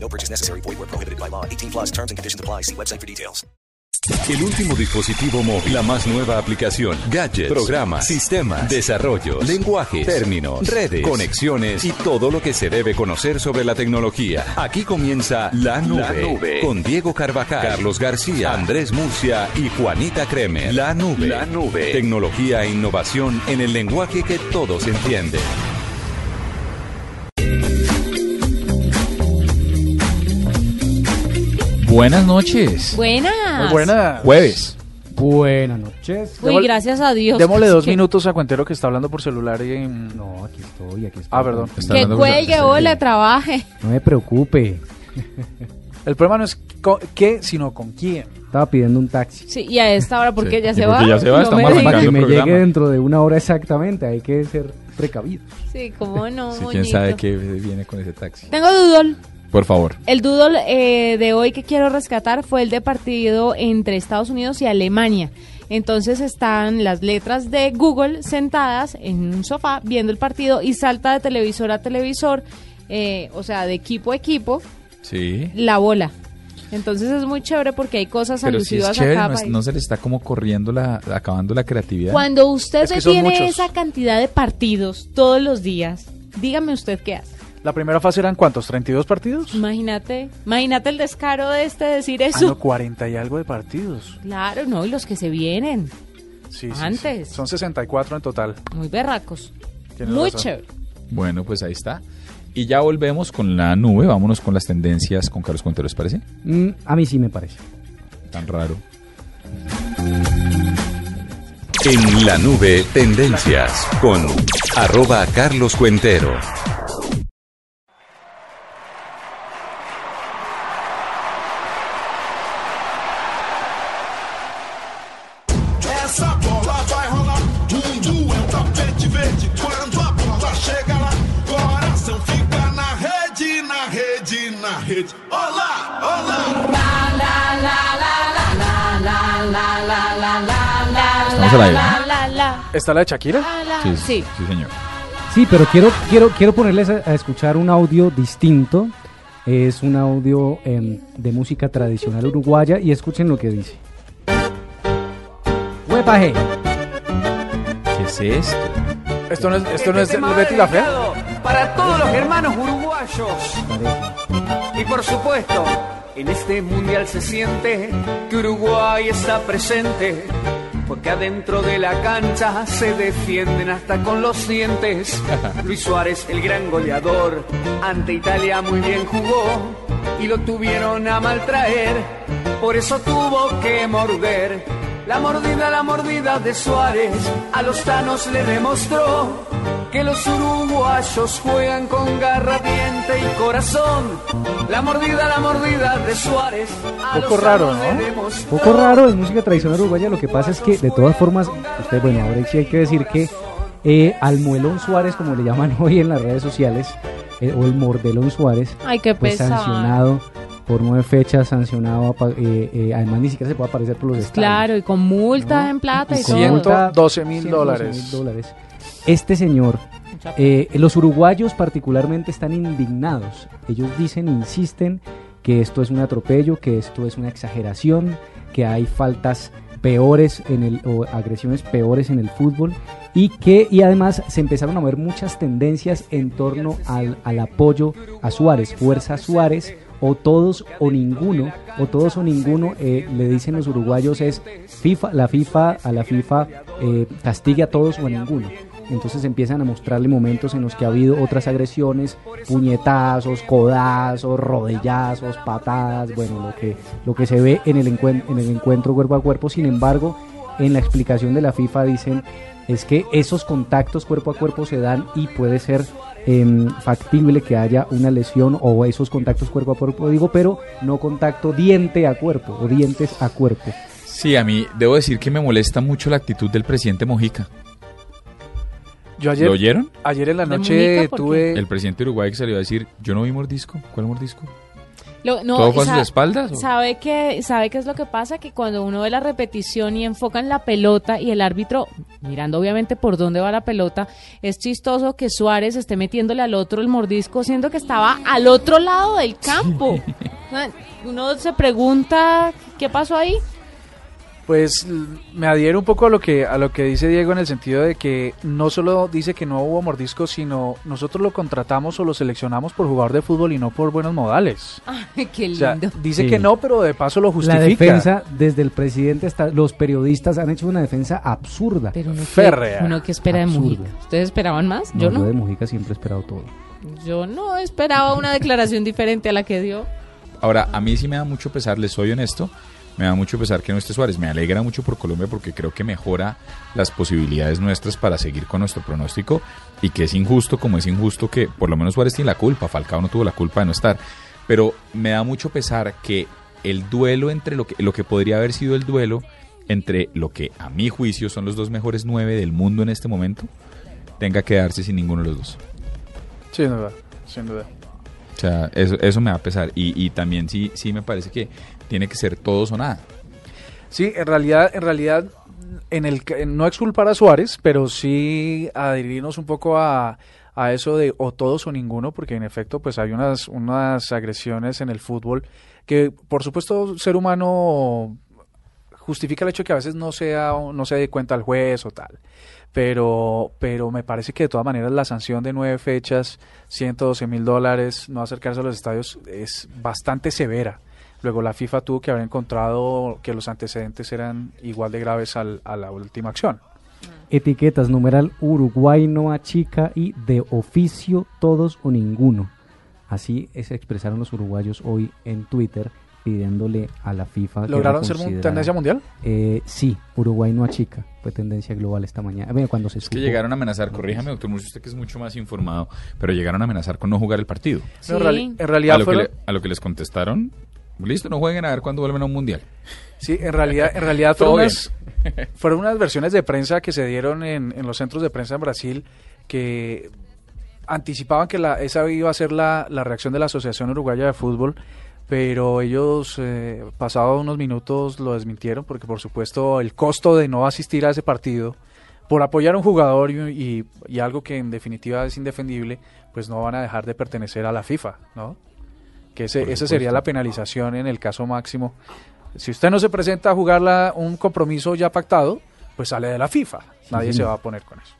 No purchase necessary. Void where prohibited by law. 18 plus terms and conditions apply. See website for details. El último dispositivo móvil, la más nueva aplicación, gadgets, programas, sistemas, desarrollos, lenguajes, términos, redes, conexiones y todo lo que se debe conocer sobre la tecnología. Aquí comienza La Nube, La Nube. con Diego Carvajal, Carlos García, Andrés Murcia y Juanita Kremer. La Nube, La Nube. tecnología e innovación en el lenguaje que todos entienden. Buenas noches. Buenas. Muy buena. Jueves. Buenas noches. Uy, gracias a Dios. Démosle dos Que- minutos a Cuentero que está hablando por celular y... No, aquí estoy, aquí estoy. Ah, perdón. Está Que hablando con- cuelgue, hola, trabaje. No me preocupe. El problema no es co- qué, sino con quién. Estaba pidiendo un taxi. Sí, y a esta hora, porque Sí, ya y se porque va. ya se va, no estamos me arrancando Para que el me programa. llegue dentro de una hora exactamente, hay que ser precavido. Sí, cómo no, Sí, quién moñito. sabe qué viene con ese taxi. Tengo doodle. Por favor. El doodle eh, de hoy que quiero rescatar fue el de partido entre Estados Unidos y Alemania. Entonces están las letras de Google sentadas en un sofá viendo el partido y salta de televisor a televisor, eh, o sea, de equipo a equipo, Sí. la bola. Entonces es muy chévere porque hay cosas Pero si alusivas es chévere, no, es- país. no se le está como corriendo la, acabando la creatividad. Cuando usted Es que tiene esa cantidad de partidos todos los días, dígame usted qué hace. La primera fase eran cuántos, 32 partidos. Imagínate, imagínate el descaro de este decir Ah, eso. no, 40 y algo de partidos. Claro, no, y los que se vienen, Sí, sí, sí. Antes. Son 64 en total. muy berracos. Muy chévere. Bueno, pues ahí está. Y ya volvemos con la nube. Vámonos con las tendencias con Carlos Cuentero, ¿les parece? Mm, a mí sí me parece. Tan raro. En la nube, tendencias con arroba Carlos Cuentero. La, la, la, ¿Está la de Shakira? Sí, Sí. sí, señor. Sí, pero quiero, quiero, quiero ponerles a, a escuchar un audio distinto. Es un audio em, de música tradicional uruguaya y escuchen lo que dice. ¡Huepaje! ¿Qué es esto? Esto no es, esto no es de Betty la Fea. Para todos los hermanos uruguayos. Y por supuesto, en este mundial se siente que Uruguay está presente. Porque adentro de la cancha se defienden hasta con los dientes. Luis Suárez, el gran goleador, ante Italia muy bien jugó y lo tuvieron a maltraer. Por eso tuvo que morder. La mordida, la mordida de Suárez a los tanos le demostró que los uruguayos juegan con garra, diente y corazón. La mordida, la mordida de Suárez. Poco raro, ¿no? Poco raro, es música tradicional uruguaya. Lo que pasa es que, de todas formas, usted, bueno, ahora sí hay que decir que eh, al Muelón Suárez, como le llaman hoy en las redes sociales, eh, o el Mordelón Suárez, Ay, qué pues sancionado por nueve fechas, sancionado, eh, eh, además ni siquiera se puede aparecer por los estadios. Claro, y con multa ¿no? en plata y, Y con todo. multa, 112 mil 112 dólares. mil dólares. Este señor, eh, los uruguayos particularmente están indignados. Ellos dicen, insisten que esto es un atropello, que esto es una exageración, que hay faltas peores en el o agresiones peores en el fútbol y que y además se empezaron a ver muchas tendencias en torno al, al apoyo a Suárez, fuerza Suárez o todos o ninguno o todos o ninguno eh, le dicen los uruguayos es FIFA la FIFA a la FIFA eh, castigue a todos o a ninguno entonces empiezan a mostrarle momentos en los que ha habido otras agresiones, puñetazos, codazos, rodillazos, patadas, bueno, lo que, lo que se ve en el, en el encuentro cuerpo a cuerpo. Sin embargo, en la explicación de la FIFA dicen es que esos contactos cuerpo a cuerpo se dan y puede ser em, factible que haya una lesión o esos contactos cuerpo a cuerpo, digo, pero no contacto diente a cuerpo o dientes a cuerpo. Sí, a mí debo decir que me molesta mucho la actitud del presidente Mojica. Yo ayer, ¿Lo oyeron? ayer en la ¿De noche tuve... El presidente de Uruguay que salió a decir, yo no vi mordisco. ¿Cuál mordisco? Lo- no, ¿Todo fue a sus espaldas? o? ¿Sabe qué, ¿Sabe qué es lo que pasa? Que cuando uno ve la repetición y enfocan la pelota y el árbitro, mirando obviamente por dónde va la pelota, es chistoso que Suárez esté metiéndole al otro el mordisco, siendo que estaba al otro lado del campo. Uno se pregunta, ¿qué pasó ahí? Pues me adhiero un poco a lo que a lo que dice Diego en el sentido de que no solo dice que no hubo mordisco, sino nosotros lo contratamos o lo seleccionamos por jugador de fútbol y no por buenos modales. Ay, qué O sea, lindo. dice Sí. que no, pero de paso lo justifica. La defensa, desde el presidente hasta los periodistas han hecho una defensa absurda. Pero uno Férrea. que, uno que espera de. Mujica. ¿Ustedes esperaban más? No, Yo yo no. de Mujica siempre he esperado todo. Yo no esperaba una declaración diferente a la que dio. Ahora, a mí sí me da mucho pesar, les soy honesto, me da mucho pesar que no esté Suárez. Me alegra mucho por Colombia porque creo que mejora las posibilidades nuestras para seguir con nuestro pronóstico y que es injusto como es injusto que por lo menos Suárez tiene la culpa, Falcao no tuvo la culpa de no estar. Pero me da mucho pesar que el duelo entre lo que, lo que podría haber sido el duelo entre lo que a mi juicio son los dos mejores nueve del mundo en este momento, tenga que darse sin ninguno de los dos. Sin duda, sin duda. O sea, eso, eso me va a pesar. Y, y también sí, sí me parece que tiene que ser todos o nada. Sí, en realidad, en realidad, en el no exculpar a Suárez, pero sí adherirnos un poco a, a eso de o todos o ninguno, porque en efecto, pues hay unas, unas agresiones en el fútbol que, por supuesto, ser humano justifica el hecho que a veces no sea, no se dé cuenta al juez o tal. Pero, pero me parece que de todas maneras la sanción de nueve fechas, 112 mil dólares, no acercarse a los estadios es bastante severa. Luego la FIFA tuvo que haber encontrado que los antecedentes eran igual de graves al- a la última acción. Etiquetas, numeral Uruguay no achica y de oficio todos o ninguno. Así se expresaron los uruguayos hoy en Twitter pidiéndole a la FIFA. ¿Lograron ser tendencia mundial? Eh, sí, Uruguay no achica. Fue tendencia global esta mañana. Bueno, cuando se Es que supo- llegaron a amenazar, corríjame doctor Murcia, usted que es mucho más informado, pero llegaron a amenazar con no jugar el partido. No, en, reali- en realidad a, lo que le- a lo que les contestaron, listo, no jueguen a ver cuándo vuelven a un mundial. sí, en realidad, en realidad Todo fueron, unas, fueron unas versiones de prensa que se dieron en, en los centros de prensa en Brasil que anticipaban que la, esa iba a ser la, la reacción de la Asociación Uruguaya de Fútbol, pero ellos, eh, pasados unos minutos, lo desmintieron porque, por supuesto, el costo de no asistir a ese partido por apoyar a un jugador y, y- y algo que en definitiva es indefendible, pues no van a dejar de pertenecer a la FIFA, ¿no? Que ese, esa sería la penalización en el caso máximo. Si usted no se presenta a jugar la- un compromiso ya pactado, pues sale de la FIFA. Nadie se va a poner con eso.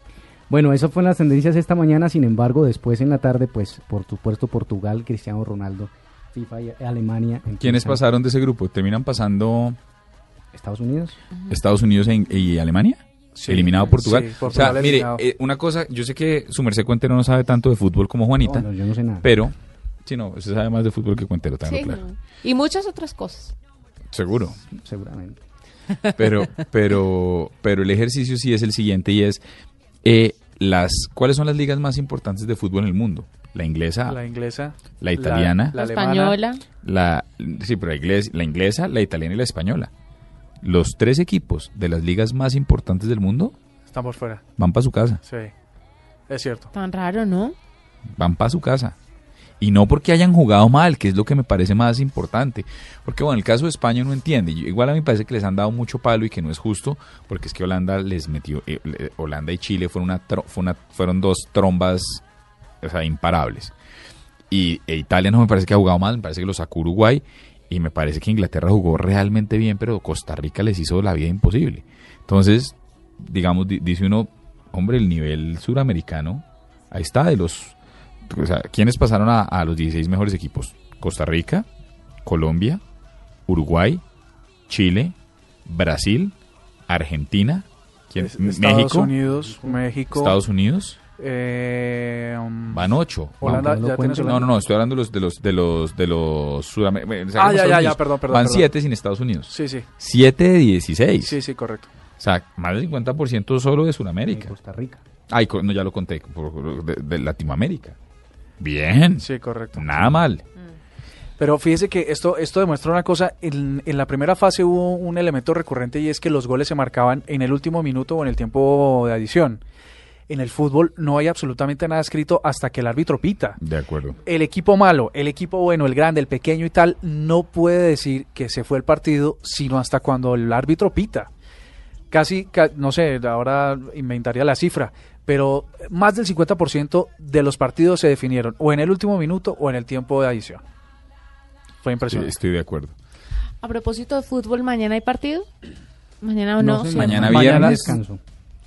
Bueno, eso fue en las tendencias esta mañana, sin embargo, después en la tarde, pues, por supuesto, Portugal, Cristiano Ronaldo, FIFA y Alemania. ¿Quiénes pasaron de ese grupo? ¿Terminan pasando Estados Unidos. Estados Unidos e- y Alemania? Sí. eliminado Portugal. Sí, o Portugal sea, mire, eliminado. eh, una cosa, yo sé que su merced Cuentero no sabe tanto de fútbol como Juanita, No, no, yo no sé nada. pero, sí, no, usted sabe más de fútbol que Cuentero, tengo Sí, claro. no. Y muchas otras cosas. Seguro. Seguramente. Pero, pero, pero el ejercicio sí es el siguiente y es eh, las ¿cuáles son las ligas más importantes de fútbol en el mundo? La inglesa, La inglesa. La italiana. La, española. la sí, pero la, inglés- la inglesa, la italiana y la española. Los tres equipos de las ligas más importantes del mundo Están por fuera. van para su casa, Sí. Es cierto. Tan raro, ¿no? van para su casa. Y no porque hayan jugado mal, que es lo que me parece más importante. Porque bueno, el caso de España no entiende. Igual a mí me parece que les han dado mucho palo y que no es justo, porque es que Holanda les metió, eh, Holanda y Chile fueron, una, fueron dos trombas, o sea, imparables. Y e Italia no me parece que ha jugado mal, me parece que lo sacó Uruguay. Y me parece que Inglaterra jugó realmente bien, pero Costa Rica les hizo la vida imposible. Entonces, digamos, di- dice uno, hombre, el nivel suramericano, ahí está, de los... O sea, ¿quiénes pasaron a, a los 16 mejores equipos? Costa Rica, Colombia, Uruguay, Chile, Brasil, Argentina, ¿quién? Es- Estados México, Unidos, México. Estados Unidos, eh, um, van ocho. Holanda, No, no ya cuento. tienes No, no, no, estoy hablando de los de los de los de los sudamericanos. Ah, ya, ya, ya, perdón, perdón, Van perdón. siete sin Estados Unidos. Sí, sí. Siete de 16. Sí, sí, correcto. O sea, más del 50% solo de En Sudamérica. Costa Rica. Ay, no, ya lo conté, por- de, de Latinoamérica. Bien. Sí, correcto. Nada mal. Pero fíjese que esto, esto demuestra una cosa, en, en la primera fase hubo un elemento recurrente y es que los goles se marcaban en el último minuto o en el tiempo de adición. En el fútbol no hay absolutamente nada escrito hasta que el árbitro pita. De acuerdo. El equipo malo, el equipo bueno, el grande, el pequeño y tal, no puede decir que se fue el partido sino hasta cuando el árbitro pita. Casi, ca- no sé, ahora inventaría la cifra, pero más del 50% de los partidos se definieron o en el último minuto o en el tiempo de adición. Fue Sí, impresionante. estoy de acuerdo. A propósito de fútbol, ¿mañana hay partido? Mañana o no. sé, sí. Mañana Mañana viernes. descanso.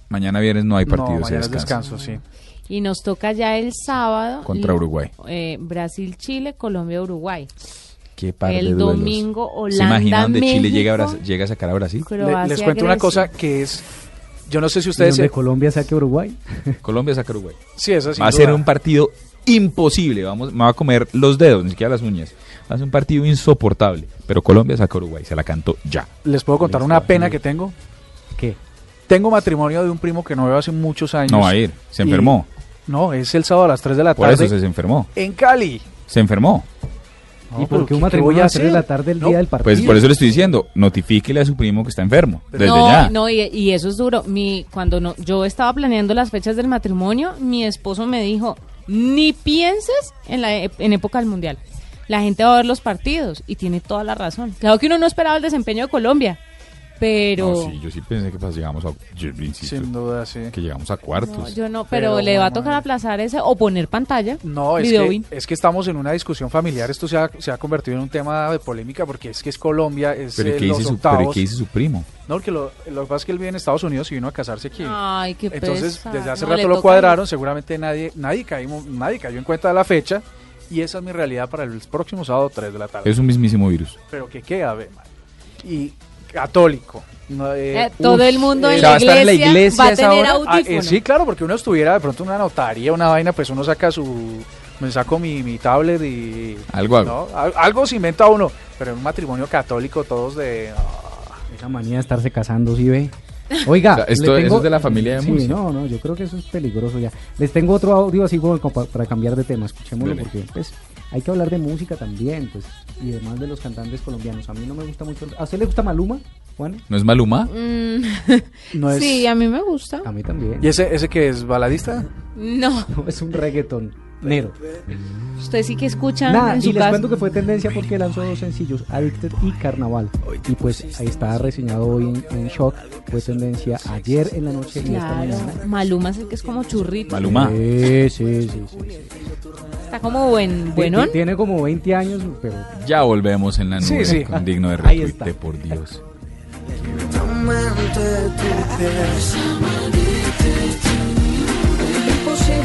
Mañana viernes no hay partido, no, se mañana descanso, sí. Y nos toca ya el sábado. Contra Uruguay. eh, Brasil-Chile, Colombia-Uruguay. Qué par de El domingo, ¿Se imagina donde Holanda, Chile llega a, llega sacar a Brasil? Le- les cuento una cosa que es, yo no sé si ¿Y ustedes... donde se- Colombia saque a Uruguay? Colombia saca a Uruguay. sí, eso sin Va a ser un partido imposible. Vamos, me va a comer los dedos, ni siquiera las uñas. Va a ser un partido insoportable. Pero Colombia saca a Uruguay. Se la canto ya. Les puedo contar una pena que tengo. ¿Qué? Tengo matrimonio de un primo que no veo hace muchos años. No va a ir. Se Y- enfermó. No, es el sábado a las 3 de la Por tarde eso se enfermó. en Cali. Se enfermó. ¿Y por qué un ¿qué- qué matrimonio voy a a las 3 de la hacer? tarde el No, día del partido? Pues por eso le estoy diciendo, notifíquele a su primo que está enfermo. Desde no, ya. no, y, y eso es duro. Mi, cuando no, yo estaba planeando las fechas del matrimonio, mi esposo me dijo, ni pienses en, la, e- en época del Mundial. La gente va a ver los partidos y tiene toda la razón. Claro que uno no esperaba el desempeño de Colombia, pero... No, sí, yo sí pensé que pues, llegamos a. Yo insisto, Sin duda, sí. que llegamos a No, cuartos. yo no, pero, Pero le va a tocar aplazar ese o poner pantalla. No, es que, es que estamos en una discusión familiar. Esto se ha, se ha convertido en un tema de polémica porque es que es Colombia, es Pero ¿y eh, qué los dice, su, pero ¿y octavos. qué dice su primo? No, porque lo, lo que pasa es que él vive en Estados Unidos y vino a casarse aquí. Ay, qué Entonces, desde hace No, rato lo cuadraron, seguramente nadie nadie, caímos, nadie cayó en cuenta de la fecha y esa es mi realidad para el próximo sábado 3 de la tarde. Es un mismísimo virus. Pero que queda, ve, man. Y católico. no, eh, Eh, todo uf, el mundo eh, en ¿se va la a estar en la iglesia, iglesia va a tener hora? Ah, eh, audífono. sí, claro, porque uno estuviera de pronto en una notaría, una vaina, pues uno saca su... Me saco mi, mi tablet y... Algo hago. ¿no? Al- Algo se inventa uno, pero en un matrimonio católico todos de... ah, Esa manía de estarse casando, ¿sí ve? Oiga, O sea, esto- le eso tengo- es de la familia de Sí, Murcia. no, no, yo creo que eso es peligroso ya. Les tengo otro audio así como pa- para cambiar de tema, escuchémoslo Dele. porque pues hay que hablar de música también, pues, y además de los cantantes colombianos. A mí no me gusta mucho. ¿A usted le gusta Maluma, Juan? ¿No es Maluma? Mm, no es... Sí, a mí me gusta. A mí también. ¿Y ese, ese que es baladista? No, No, es un reggaeton. Nero. usted sí que escucha Nada, en y les cuento que fue tendencia porque lanzó dos sencillos, Addicted y Carnaval. Y pues ahí está reseñado hoy en, en Shock. Fue tendencia ayer en la noche y esta mañana. Maluma es el que es como churrito. Maluma. Sí, sí, sí, sí, sí. Está como buen, buenón. Ti- Tiene como 20 años, pero Ya volvemos en la nube Sí, sí. con digno de Ahí retuite, por Dios.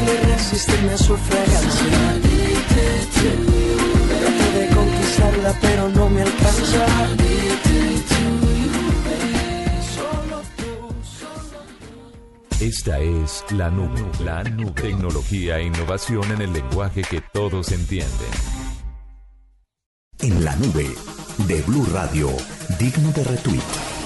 Imposible resistirme a su fragancia. Trato de conquistarla, pero no me alcanza. Esta es la nube, la nube. Tecnología e innovación en el lenguaje que todos entienden. En la nube de Blue Radio, digno de retweet.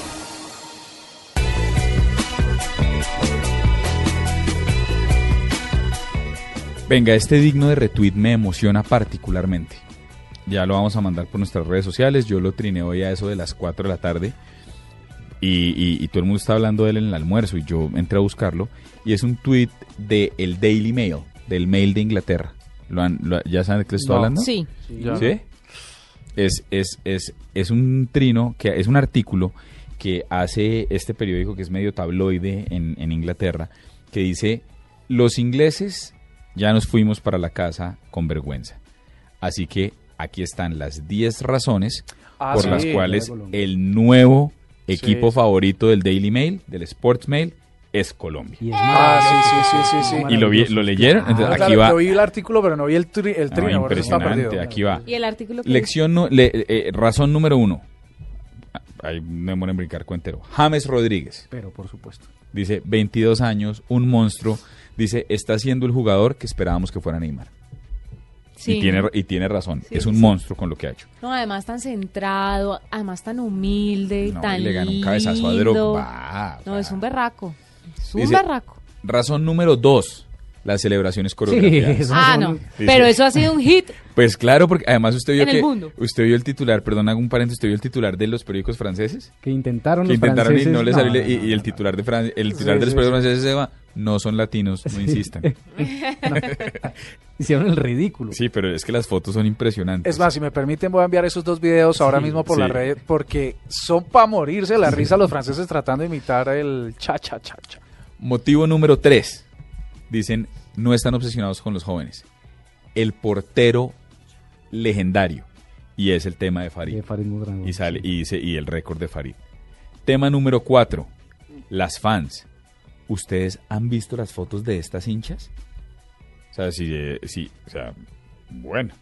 Venga, este digno de retweet me emociona particularmente. Ya lo vamos a mandar por nuestras redes sociales. Yo lo triné hoy a eso de las 4 de la tarde. Y, y- y todo el mundo está hablando de él en el almuerzo. Y yo entré a buscarlo. Y es un tweet de el Daily Mail, del Mail de Inglaterra. ¿Lo han- lo- ¿Ya saben de qué les estoy No. hablando? Sí. Ya. ¿Sí? Es, es, es, es un trino, que es un artículo que hace este periódico que es medio tabloide en, en Inglaterra, que dice, los ingleses ya nos fuimos para la casa con vergüenza. Así que aquí están las 10 razones Ah, por sí, las cuales el nuevo equipo sí. favorito del Daily Mail, del Sports Mail, es Colombia. y es Ah, sí, sí, sí, sí, sí. ¿Y lo, vi- lo leyeron? Entonces, Ah, aquí claro, va. Yo vi el artículo, pero no vi el, tri, el No, trino, está impresionante, perdido. aquí va. Y el artículo Lección, nu- le- eh, razón número uno. Ah, Ahí me demoro en brincar cuentero. James Rodríguez. Pero por supuesto. Dice, 22 años, un monstruo. Dice, está siendo el jugador que esperábamos que fuera Neymar. Sí. Y, tiene, y tiene razón. Sí, es un sí. monstruo con lo que ha hecho. No, además tan centrado, además tan humilde, No, tan y le ganó un cabezazo a. Drogba. No, es un berraco. Es un Dice- berraco. Razón número dos, las celebraciones coreografiadas. eso Ah, son- no. Sí, Pero sí. eso ha sido un hit. Pues claro, porque además usted vio En el que mundo. usted vio el titular, perdón, hago un paréntesis, usted vio el titular de los periódicos franceses que intentaron que los intentaron franceses. y no les no, salió no, y, no, y el titular de Fran- el Sí, titular de los sí, periódicos sí. franceses se va, no son latinos, no insistan. Hicieron el ridículo. Sí, pero es que las fotos son impresionantes. Es más, si me permiten, voy a enviar esos dos videos ahora Sí, mismo por sí. la red porque son para morirse la risa los franceses tratando de imitar el cha cha cha cha. Motivo número tres. Dicen, no están obsesionados con los jóvenes. El portero legendario. Y es el tema de Farid. De Farid Mondragón, y sale sí. y dice y el récord de Farid. Tema número cuatro. Las fans. ¿Ustedes han visto las fotos de estas hinchas? O sea, sí, eh, sí, o sea, bueno,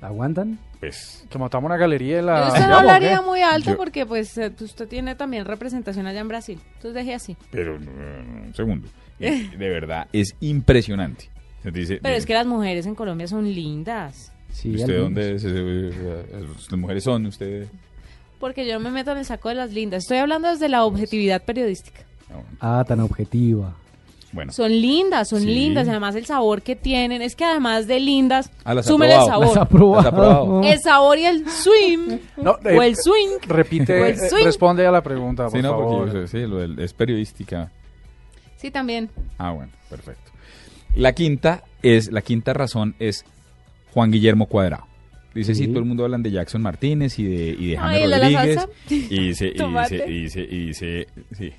¿Aguantan? pues Que montamos una galería en la... Usted no ¿Ya, o hablaría qué? muy alto Yo- porque pues eh, usted tiene también representación allá en Brasil. Entonces deje así. pero eh, un segundo. De verdad es impresionante. Se dice, Pero es que las mujeres en Colombia son lindas. Sí, ¿Usted algunos. dónde es? Eh, eh, ¿Las mujeres son? ¿Usted? Porque yo me meto en el saco de las lindas. Estoy hablando desde la objetividad periodística. Ah, tan objetiva. Bueno. Son lindas, son Sí. lindas. y Además el sabor que tienen. Es que además de lindas, Ah, las ha súmele el probado. Las ha sabor. probado. Las ha probado. El sabor y el swing. No, o eh, el swing. Repite, el eh, swing. responde a la pregunta, por Sí, no, favor. porque sí, lo del- es periodística. Sí, también. Ah, bueno, perfecto. La quinta es, la quinta razón es Juan Guillermo Cuadrado. Dice, sí, Sí. todo el mundo hablan de Jackson Martínez y de, y de Ay, James ¿el de la Rodríguez. salsa? Y dice, y dice, Tomate. y dice, y dice, sí.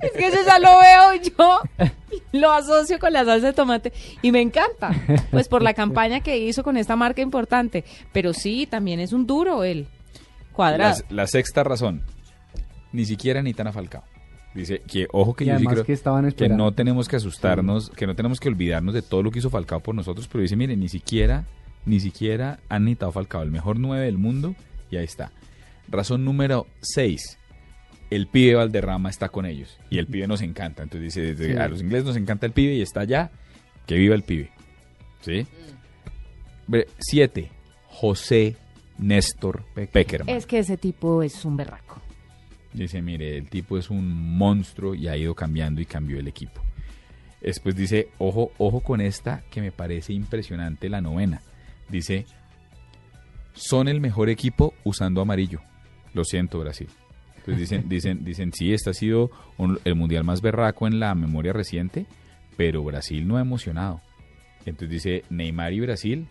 Es que eso ya lo veo yo. Lo asocio con la salsa de tomate. Y me encanta. Pues por la campaña que hizo con esta marca importante. Pero sí, también es un duro él. Cuadrado. La, la sexta razón, ni siquiera ni tan Falcao. Dice que, ojo que Y yo sí creo que estaban que no tenemos que asustarnos, que no tenemos que olvidarnos de todo lo que hizo Falcao por nosotros, pero dice, mire, ni siquiera, ni siquiera han necesitado Falcao, el mejor nueve del mundo, y ahí está. Razón número seis, el pibe Valderrama está con ellos, y el pibe nos encanta, entonces dice, Sí. a los ingleses nos encanta el pibe y está allá, que viva el pibe. ¿Sí? Ve- Siete, José Néstor Peckerman. Es que ese tipo es un berraco. Dice, mire, el tipo es un monstruo y ha ido cambiando y cambió el equipo. Después dice, ojo, ojo con esta que me parece impresionante, la novena. Dice, son el mejor equipo usando amarillo. Lo siento, Brasil. Entonces dicen, dicen, dicen, sí, este ha sido un- el mundial más berraco en la memoria reciente, pero Brasil no ha emocionado. Entonces dice, Neymar y Brasil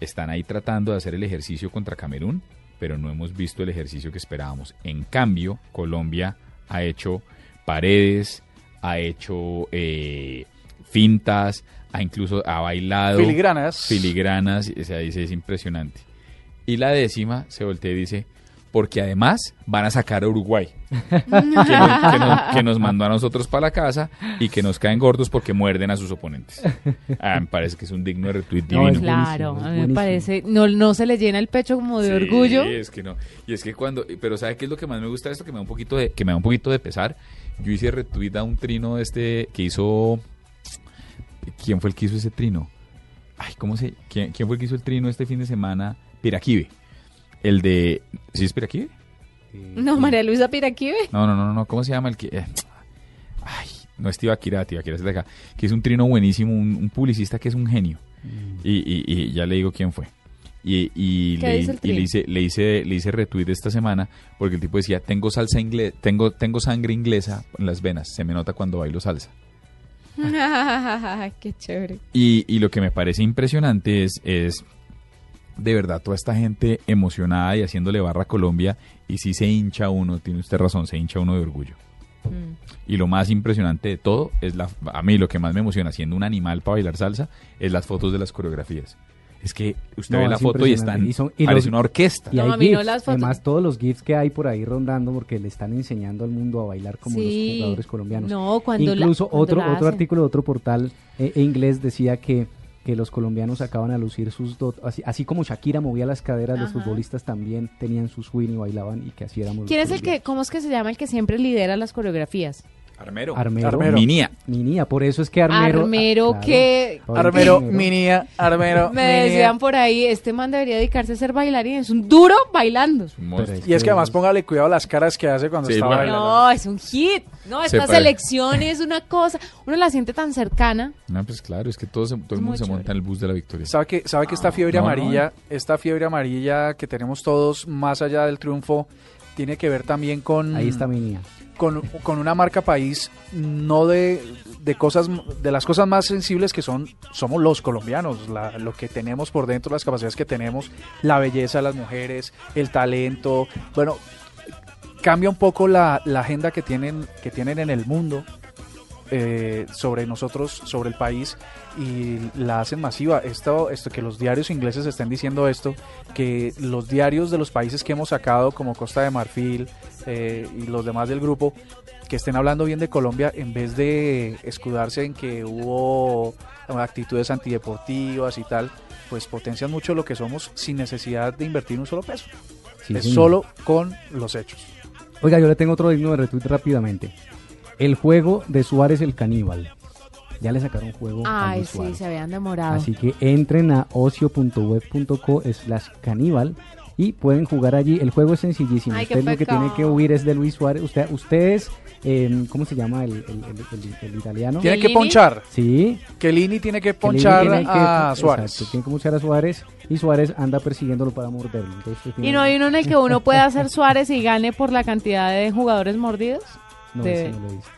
están ahí tratando de hacer el ejercicio contra Camerún, pero no hemos visto el ejercicio que esperábamos. En cambio, Colombia ha hecho paredes, ha hecho eh, fintas, ha incluso ha bailado. Filigranas. Filigranas, o sea, dice, es impresionante. Y la décima se voltea y dice, porque además van a sacar a Uruguay, que nos, que nos- que nos mandó a nosotros para la casa y que nos caen gordos porque muerden a sus oponentes. Ah, me parece que es un digno de retweet No, divino. Claro, a mí me parece. No, no se le llena el pecho como de Sí, orgullo. es que no. Y es que cuando, pero ¿sabe qué es lo que más me gusta de esto? Que me da un poquito de, que me da un poquito de pesar. Yo hice retweet a un trino este que hizo. ¿Quién fue el que hizo ese trino? Ay, ¿cómo se? ¿Quién, quién fue el que hizo el trino este fin de semana? Piraquive. El de. ¿Sí es Piraquive? No, María Luisa Piraquive. No, no, no, no. ¿Cómo se llama el que? eh, Ay, no es Tibaquira, Tibaquira es de acá. Que es un trino buenísimo, un, un publicista que es un genio. Y, y- y ya le digo quién fue. Y, y ¿Qué le, le hice, le hice, le hice retweet esta semana porque el tipo decía, tengo salsa inglés, tengo, tengo sangre inglesa en las venas, se me nota cuando bailo salsa. Qué chévere. Y, y lo que me parece impresionante es, es de verdad toda esta gente emocionada y haciéndole barra a Colombia y si se hincha uno, tiene usted razón, se hincha uno de orgullo. Mm. Y lo más impresionante de todo es la a mí lo que más me emociona siendo un animal para bailar salsa es las fotos de las coreografías. Es que usted No, ve la foto y están Y son- y parece los- una orquesta. Y No, hay a mí no GIFs, las fotos. además todos los GIFs que hay por ahí rondando porque le están enseñando al mundo a bailar como Sí. los jugadores colombianos. No, cuando la- Incluso cuando otro la otro artículo de otro portal eh, eh, inglés decía que, que los colombianos acaban a lucir sus dotes, así, así como Shakira movía las caderas, los futbolistas también tenían su swing y bailaban y que así éramos ¿Quién es el que, cómo es que se llama el que siempre lidera las coreografías? Armero. Armero. Armero. Minía. Minía, por eso es que Armero... Armero, ah, claro. que- Armero. Minía, Armero, Me Minía. decían por ahí, este man debería dedicarse a ser bailarín, es un duro bailando. Y es que además póngale cuidado a las caras que hace cuando Sí, está bueno. bailando. No, es un hit. No, esta selección es una cosa, uno la siente tan cercana. No, pues claro, es que todo, se- todo el mundo se monta en el bus de la victoria. ¿Sabe que, sabe que esta fiebre No, no, amarilla, esta fiebre amarilla que tenemos todos más allá del triunfo, tiene que ver también con, Ahí está Minía. Con, con una marca país, no de, de cosas, de las cosas más sensibles que son, somos los colombianos, la- lo que tenemos por dentro, las capacidades que tenemos, la belleza de las mujeres, el talento, bueno, cambia un poco la, la agenda que tienen, que tienen en el mundo eh, sobre nosotros, sobre el país y la hacen masiva. Esto, esto que los diarios ingleses estén diciendo esto, que los diarios de los países que hemos sacado como Costa de Marfil eh, y los demás del grupo que estén hablando bien de Colombia en vez de escudarse en que hubo actitudes antideportivas y tal, pues potencian mucho lo que somos sin necesidad de invertir un solo peso. Sí, es solo con los hechos. Oiga, yo le tengo otro digno de retweet rápidamente. El juego de Suárez el caníbal. Ya le sacaron juego a Ay, sí, Suárez. se habían demorado. Así que entren a ocio.web.co slash caníbal y pueden jugar allí. El juego es sencillísimo. Ay, Usted lo que tiene que huir es de Luis Suárez. Usted, ustedes, eh, ¿cómo se llama el, el- el- el- el italiano? Tiene que ponchar. Sí. Kelini tiene que ponchar tiene que- a exacto, Suárez. tiene que ponchar a Suárez y Suárez anda persiguiéndolo para morderlo. Entonces, ¿Y no hay uno en el que uno pueda hacer Suárez y gane por la cantidad de jugadores mordidos? No, ese no lo he visto.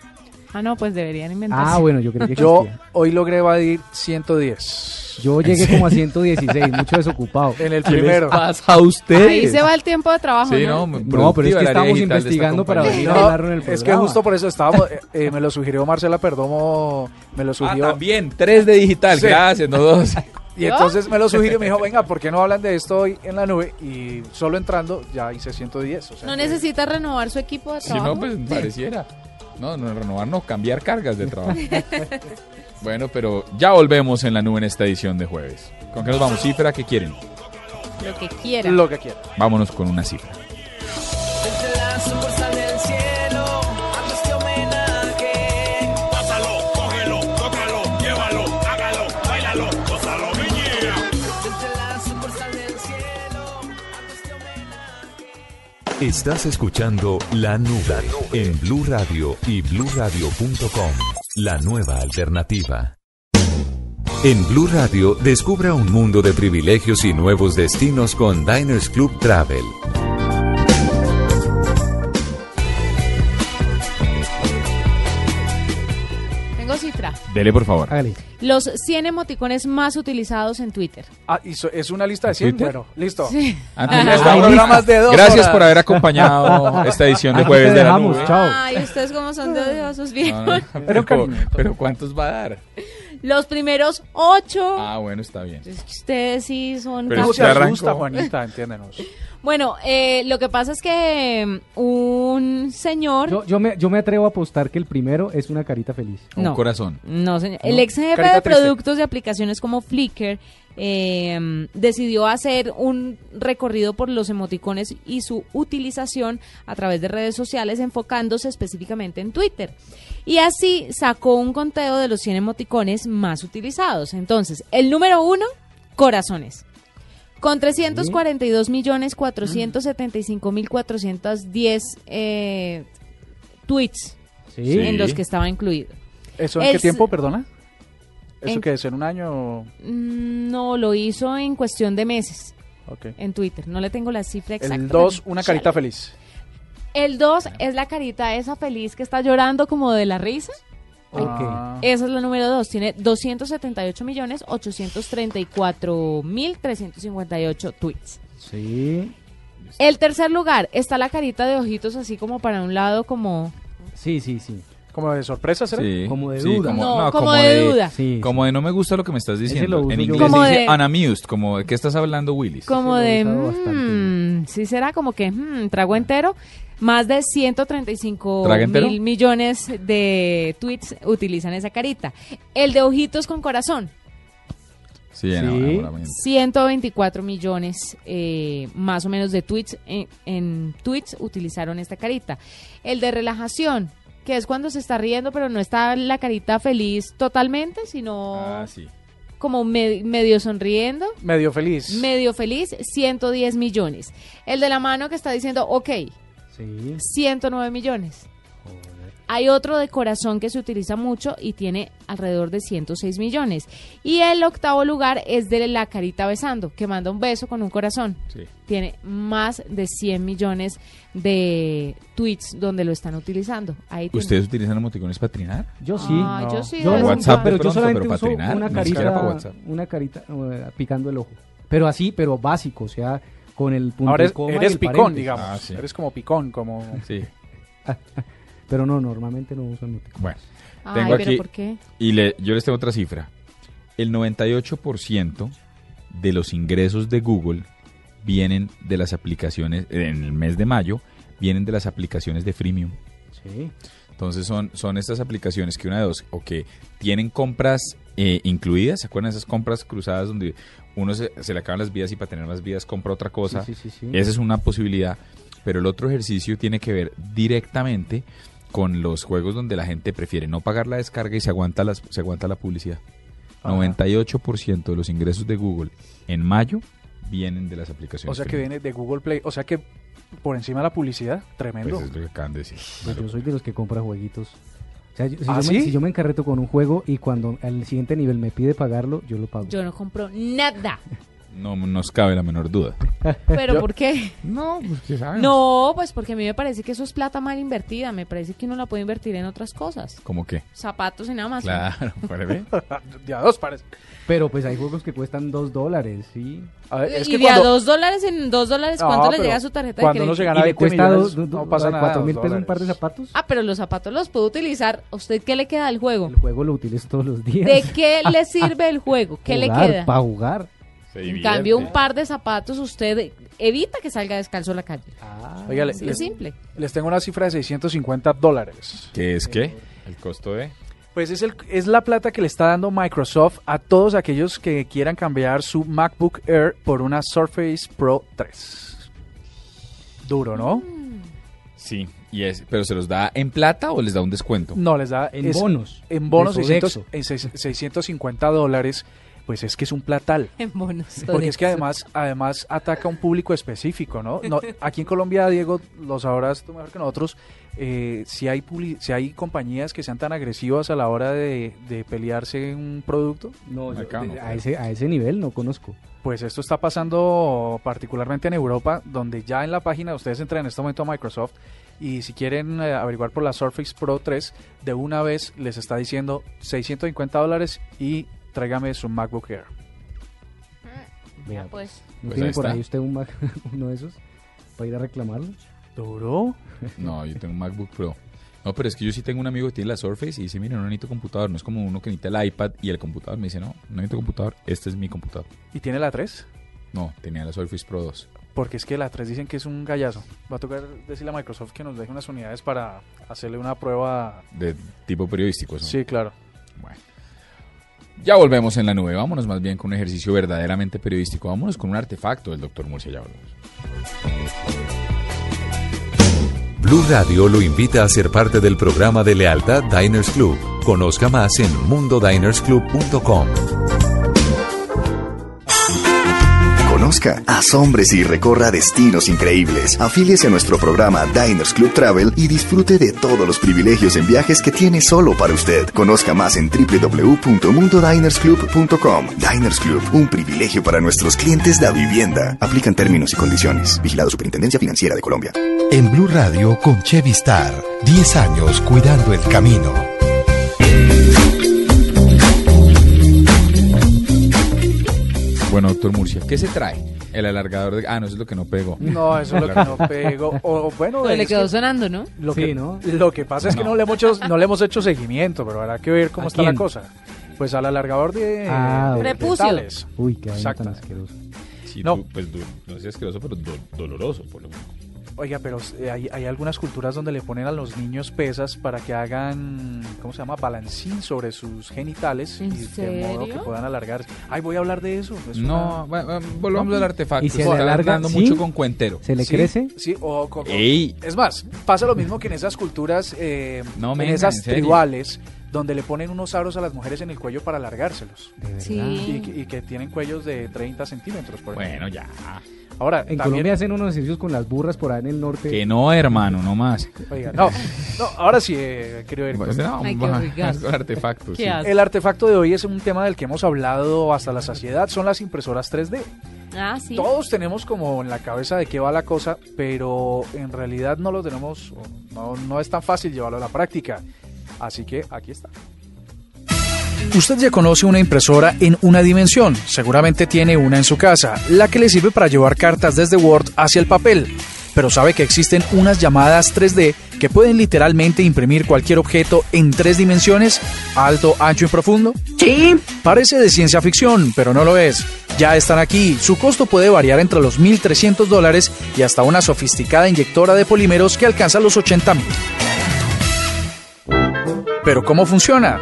Ah, no, pues deberían inventar. Ah, bueno, yo creo que Yo existía. hoy logré evadir 110. Yo llegué como a 116, mucho desocupado. En el ¿Qué les primero. pasa a ustedes? Ahí se va el tiempo de trabajo, Sí, ¿no? no, No, pero es que estamos investigando para venir a No, hablarlo en el es que programa. justo por eso estábamos. eh, eh, me lo sugirió Marcela Perdomo. Me lo Ah, sugirió. también, tres de digital, Sí. gracias, no dos. y entonces me lo sugirió y me dijo: Venga, ¿por qué no hablan de esto hoy en la nube? Y solo entrando ya hice 110. O sea No que- necesita renovar su equipo de Si trabajo. no, pues pareciera. No, no, renovar, no, cambiar cargas de trabajo. bueno, pero ya volvemos en la nube en esta edición de jueves. ¿Con qué nos vamos? ¿Cifra? ¿Qué quieren? Lo que quiera. Lo que quiera. Vámonos con una cifra. Estás escuchando La Nube en Blue Radio y bluradio.com. La nueva alternativa. En Blue Radio, descubra un mundo de privilegios y nuevos destinos con Diners Club Travel. Dele, por favor. Hágale. Los 100 emoticones más utilizados en Twitter. Ah, y so- es una lista de 100. ¿Twitter? Bueno, listo. Sí. Antes Estos estamos- programas de dos Gracias horas. por haber acompañado esta edición de Aquí jueves te de la dejamos, nube. chao. Ay, ustedes como son de odiosos, bien. No, no, pero, pero ¿cuántos va a dar? Los primeros ocho. Ah, bueno, está bien. Es que ustedes sí son... Pero No cap- se usted arrancó. asusta, Juanita, entiéndenos. Bueno, eh, lo que pasa es que mm, un señor... Yo, yo, me, yo me atrevo a apostar que el primero es una carita feliz. Un No. corazón. No, señor. No, El ex jefe carita de triste. productos de aplicaciones como Flickr eh, decidió hacer un recorrido por los emoticones y su utilización a través de redes sociales enfocándose específicamente en Twitter. Y así sacó un conteo de los 100 emoticones más utilizados. Entonces, el número uno, corazones. Con 342 millones 475 mil 410 eh, tweets Sí. En los que estaba incluido. ¿Eso en qué tiempo, perdona? ¿Eso en- que es en un año? Mm, No, lo hizo en cuestión de meses Ok. en Twitter. No le tengo la cifra exacta. El 2, pero una carita feliz. El 2 es la carita esa feliz que está llorando como de la risa. Ok. Ah. Esa es la número 2. Tiene 278 millones 834 mil 358 tweets. Sí. El tercer lugar está la carita de ojitos así como para un lado como... Sí, sí, sí. Como de sorpresa, ¿será? Sí, Como de sí, duda. No, como de duda. Sí. Como de no me gusta lo que me estás diciendo. En inglés Como se dice de- unamused, como de qué estás hablando, Willis. Como de... usado bastante. mm, sí será como que mm, trago entero. Más de 135 ¿Trago entero? mil millones de tweets utilizan esa carita. El de ojitos con corazón. Sí, Sí. enamoramiento. 124 millones eh, más o menos de tweets en, en tweets utilizaron esta carita. El de relajación, que es cuando se está riendo, pero no está la carita feliz totalmente, sino Ah, sí. como me- medio sonriendo. Medio feliz. Medio feliz, 110 millones. El de la mano que está diciendo, ok, Sí. 109 millones. Hay otro de corazón que se utiliza mucho y tiene alrededor de 106 millones. Y el octavo lugar es de la carita besando, que manda un beso con un corazón. Sí. Tiene más de 100 millones de tweets donde lo están utilizando. Ahí tiene. ¿Ustedes utilizan emoticones para trinar? Yo sí. Ah, yo sí, Yo de WhatsApp de pero yo solamente pero para uso trinar, una carita, WhatsApp. una carita eh, picando el ojo. Pero así, pero básico, o sea, con el punto Ahora y es- coma y eres el picón, paréntesis. digamos. Ah, sí. Eres como picón, como... Sí. Pero no, normalmente no uso emoticones. Bueno, Ay, tengo pero aquí ¿por qué? y le, yo les tengo otra cifra. El 98% de los ingresos de Google vienen de las aplicaciones, en el mes de mayo, vienen de las aplicaciones de freemium. Sí. Entonces son, son estas aplicaciones que una de dos, o que tienen compras eh, incluidas, ¿se acuerdan de esas compras cruzadas donde uno se, se le acaban las vidas y para tener más vidas compra otra cosa? Sí, sí, sí, sí. Esa es una posibilidad, pero el otro ejercicio tiene que ver directamente con los juegos donde la gente prefiere no pagar la descarga y se aguanta, las, se aguanta la publicidad. Ajá. 98% de los ingresos de Google en mayo vienen de las aplicaciones. O sea que viene de Google Play. O sea que por encima de la publicidad, tremendo. Pues es lo que acaban de decir. Pues yo soy de los que compra jueguitos. O sea, yo- si, ¿Ah, yo me, si yo me encarreto con un juego y cuando al siguiente nivel me pide pagarlo, yo lo pago. Yo no compro nada. No nos cabe la menor duda. ¿Pero Yo- por qué? No, pues que saben. No, pues porque a mí me parece que eso es plata mal invertida. Me parece que uno la puede invertir en otras cosas. ¿Cómo qué? Zapatos en Amazon. Claro, para ver. De a dos pares. Pero pues hay juegos que cuestan dos dólares, ¿sí? A ver, es y que de a cuando, dos dólares en dos dólares, No, ¿cuánto le pero llega a su tarjeta cuando de uno crédito? se gana y le 20 cuesta millones, dos, dos- no pasa nada, cuatro dos mil pesos un par de dólares. zapatos. Ah, pero los zapatos los puedo utilizar. ¿A usted qué le queda al juego? El juego lo utilizo todos los días. ¿De qué le sirve el juego? ¿Qué le queda? Para jugar. En cambio, un par de zapatos usted evita que salga descalzo a la calle. Oiga, les, de simple. les tengo una cifra de 650 dólares. ¿Qué es qué? El costo de... Pues es, el, es la plata que le está dando Microsoft a todos aquellos que quieran cambiar su MacBook Air por una Surface Pro 3. Duro, ¿no? Sí, y es, pero ¿se los da en plata o les da un descuento? No, les da En es- bonos. En bonos De 600, Sodexo. en seis- 650 dólares. Pues es que es un platal. En bonos. Porque es que además, además ataca a un público específico, ¿no? No, Aquí en Colombia, Diego, lo sabrás tú mejor que nosotros, eh, si, hay si hay compañías que sean tan agresivas a la hora de, de pelearse un producto, No, yo- Acá no, a, ese, a ese nivel no conozco. pues esto está pasando particularmente en Europa, donde ya en la página ustedes entran en este momento a Microsoft y si quieren eh, averiguar por la Surface Pro 3, de una vez les está diciendo 650 dólares y tráigame su MacBook Air. Ya, Vea, pues. ¿No Pues tiene ahí por está. ahí usted un Mac- uno de esos para ir a reclamarlo? ¿Duro? No, yo tengo un MacBook Pro. No, pero es que yo sí tengo un amigo que tiene la Surface y dice, mire, no necesito computador. No es como uno que necesita el iPad y el computador. Me dice, no, no necesito computador. Este es mi computador. ¿Y tiene la 3? No, tenía la Surface Pro 2. Porque es que la 3 dicen que es un gallazo. Va a tocar decirle a Microsoft que nos deje unas unidades para hacerle una prueba. De tipo periodístico. eso. Sí, claro. Bueno. Ya volvemos en la nube. Vámonos más bien con un ejercicio verdaderamente periodístico. Vámonos con un artefacto del doctor Murcia. Ya volvemos. Blue Radio lo invita a ser parte del programa de lealtad Diners Club. Conozca más en mundodinersclub.com. Conozca, asómbrese y recorra destinos increíbles. Afíliese a nuestro programa Diners Club Travel y disfrute de todos los privilegios en viajes que tiene solo para usted. Conozca más en www.mundodinersclub.com. Diners Club, un privilegio para nuestros clientes de vivienda. Aplican términos y condiciones. Vigilado Superintendencia Financiera de Colombia. En Blue Radio con Chevy Star, 10 años cuidando el camino. Bueno, doctor Murcia, ¿qué se trae? El alargador de... Ah, no, eso es lo que no pegó. No, eso es lo que no pego. O bueno, Pues le es quedó que sonando, ¿no? lo, Sí, que, ¿no? lo que pasa es que No. le hemos hecho, no le hemos hecho seguimiento, pero habrá que ver cómo ¿A está quién? la cosa. Pues al alargador de, Ah, de. Uy, qué tan asqueroso. Sí, No. du- pues du- no sé asqueroso, pero do- doloroso, por lo menos. Oiga, pero eh, hay, hay algunas culturas donde le ponen a los niños pesas para que hagan, ¿cómo se llama? Balancín sobre sus genitales ¿En y de modo que puedan alargarse. Ay, voy a hablar de eso. es No, una- bueno, volvamos al artefacto. ¿Y se está le alarga? dando ¿Sí? mucho con cuentero. ¿Se le Sí, crece? Sí, o con- con- Ey. Es más, pasa lo mismo que en esas culturas, eh, No, en esas en tribales, donde le ponen unos aros a las mujeres en el cuello para alargárselos. De. Sí. Y, que- y que tienen cuellos de 30 centímetros, por ejemplo. Bueno, ya. Ahora, En también- Colombia hacen unos ejercicios con las burras por ahí en el norte. Que no, hermano, no más. Oiga, no, no, ahora sí, eh, querido Eric. Pues no, Ay, con artefactos. Sí. El artefacto de hoy es un tema del que hemos hablado hasta la saciedad, son las impresoras 3D. Ah, sí. Todos tenemos como en la cabeza de qué va la cosa, pero en realidad no lo tenemos, no, no es tan fácil llevarlo a la práctica. Así que aquí está. Usted ya conoce una impresora en una dimensión, seguramente tiene una en su casa, la que le sirve para llevar cartas desde Word hacia el papel. Pero sabe que existen unas llamadas 3D que pueden literalmente imprimir cualquier objeto en tres dimensiones, alto, ancho y profundo. Sí. Parece de ciencia ficción, pero no lo es. Ya están aquí. Su costo puede variar entre los 1.300 dólares y hasta una sofisticada inyectora de polímeros que alcanza los 80 mil. Pero ¿cómo funciona?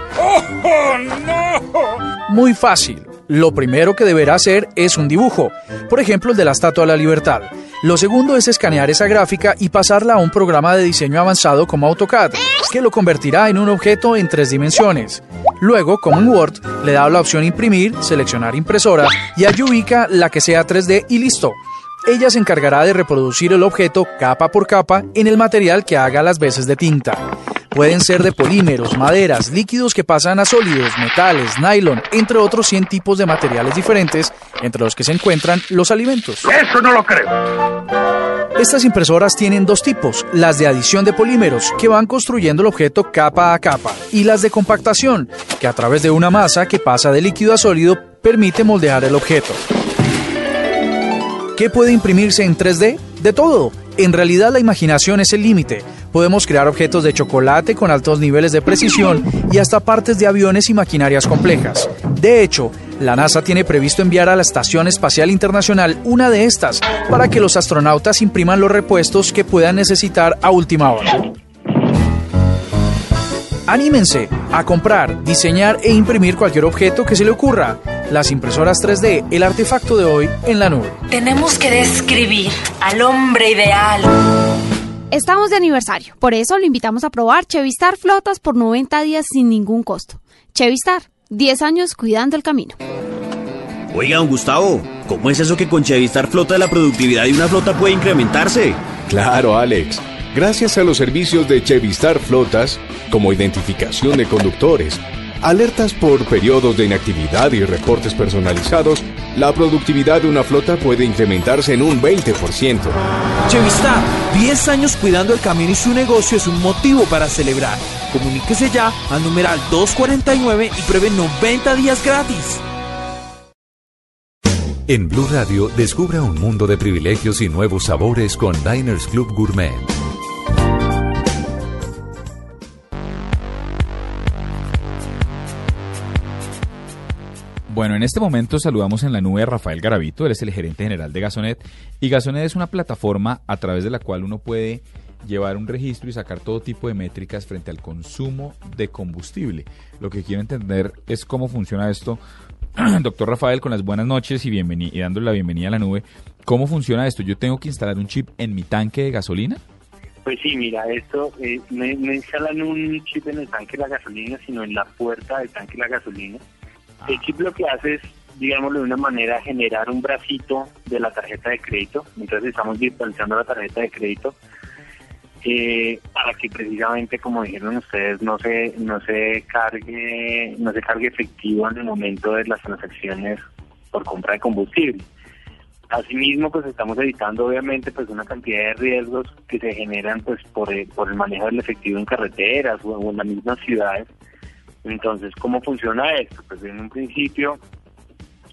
Muy fácil. Lo primero que deberá hacer es un dibujo, por ejemplo el de la Estatua de la Libertad. Lo segundo es escanear esa gráfica y pasarla a un programa de diseño avanzado como AutoCAD, que lo convertirá en un objeto en tres dimensiones. Luego, como en Word, le da la opción imprimir, seleccionar impresora y allí ubica la que sea 3D y listo. Ella se encargará de reproducir el objeto capa por capa en el material que haga las veces de tinta. Pueden ser de polímeros, maderas, líquidos que pasan a sólidos, metales, nylon, entre otros 100 tipos de materiales diferentes, entre los que se encuentran los alimentos. Eso no lo creo. Estas impresoras tienen dos tipos, las de adición de polímeros, que van construyendo el objeto capa a capa, y las de compactación, que a través de una masa que pasa de líquido a sólido permite moldear el objeto. ¿Qué puede imprimirse en 3D? De todo. En realidad la imaginación es el límite. Podemos crear objetos de chocolate con altos niveles de precisión y hasta partes de aviones y maquinarias complejas. De hecho, la NASA tiene previsto enviar a la Estación Espacial Internacional una de estas para que los astronautas impriman los repuestos que puedan necesitar a última hora. Anímense a comprar, diseñar e imprimir cualquier objeto que se le ocurra. Las impresoras 3D, el artefacto de hoy en la nube. Tenemos que describir al hombre ideal. Estamos de aniversario, por eso lo invitamos a probar Chevistar Flotas por 90 días sin ningún costo. Chevistar, 10 años cuidando el camino. Oiga, don Gustavo, ¿cómo es eso que con Chevistar Flota la productividad de una flota puede incrementarse? Claro, Alex. Gracias a los servicios de Chevistar Flotas, como identificación de conductores, alertas por periodos de inactividad y reportes personalizados, la productividad de una flota puede incrementarse en un 20%. Chevistar, 10 años cuidando el camino y su negocio es un motivo para celebrar. Comuníquese ya al numeral 249 y pruebe 90 días gratis. En Blue Radio, descubra un mundo de privilegios y nuevos sabores con Diners Club Gourmet. Bueno, en este momento saludamos en la nube a Rafael Garavito, él es el gerente general de Gasonet. Y Gasonet es una plataforma a través de la cual uno puede llevar un registro y sacar todo tipo de métricas frente al consumo de combustible. Lo que quiero entender es cómo funciona esto. Doctor Rafael, con las buenas noches y, y dándole la bienvenida a la nube. ¿Cómo funciona esto? ¿Yo tengo que instalar un chip en mi tanque de gasolina? Pues sí, mira, esto eh, no, no instalan un chip en el tanque de la gasolina, sino en la puerta del tanque de la gasolina. El chip lo que hace es, digámoslo de una manera, generar un bracito de la tarjeta de crédito. Entonces estamos virtualizando la tarjeta de crédito eh, para que precisamente, como dijeron ustedes, no se no se cargue no se cargue efectivo en el momento de las transacciones por compra de combustible. Asimismo, pues estamos evitando obviamente pues una cantidad de riesgos que se generan pues por el, por el manejo del efectivo en carreteras o en las mismas ciudades. Entonces, ¿cómo funciona esto? Pues en un principio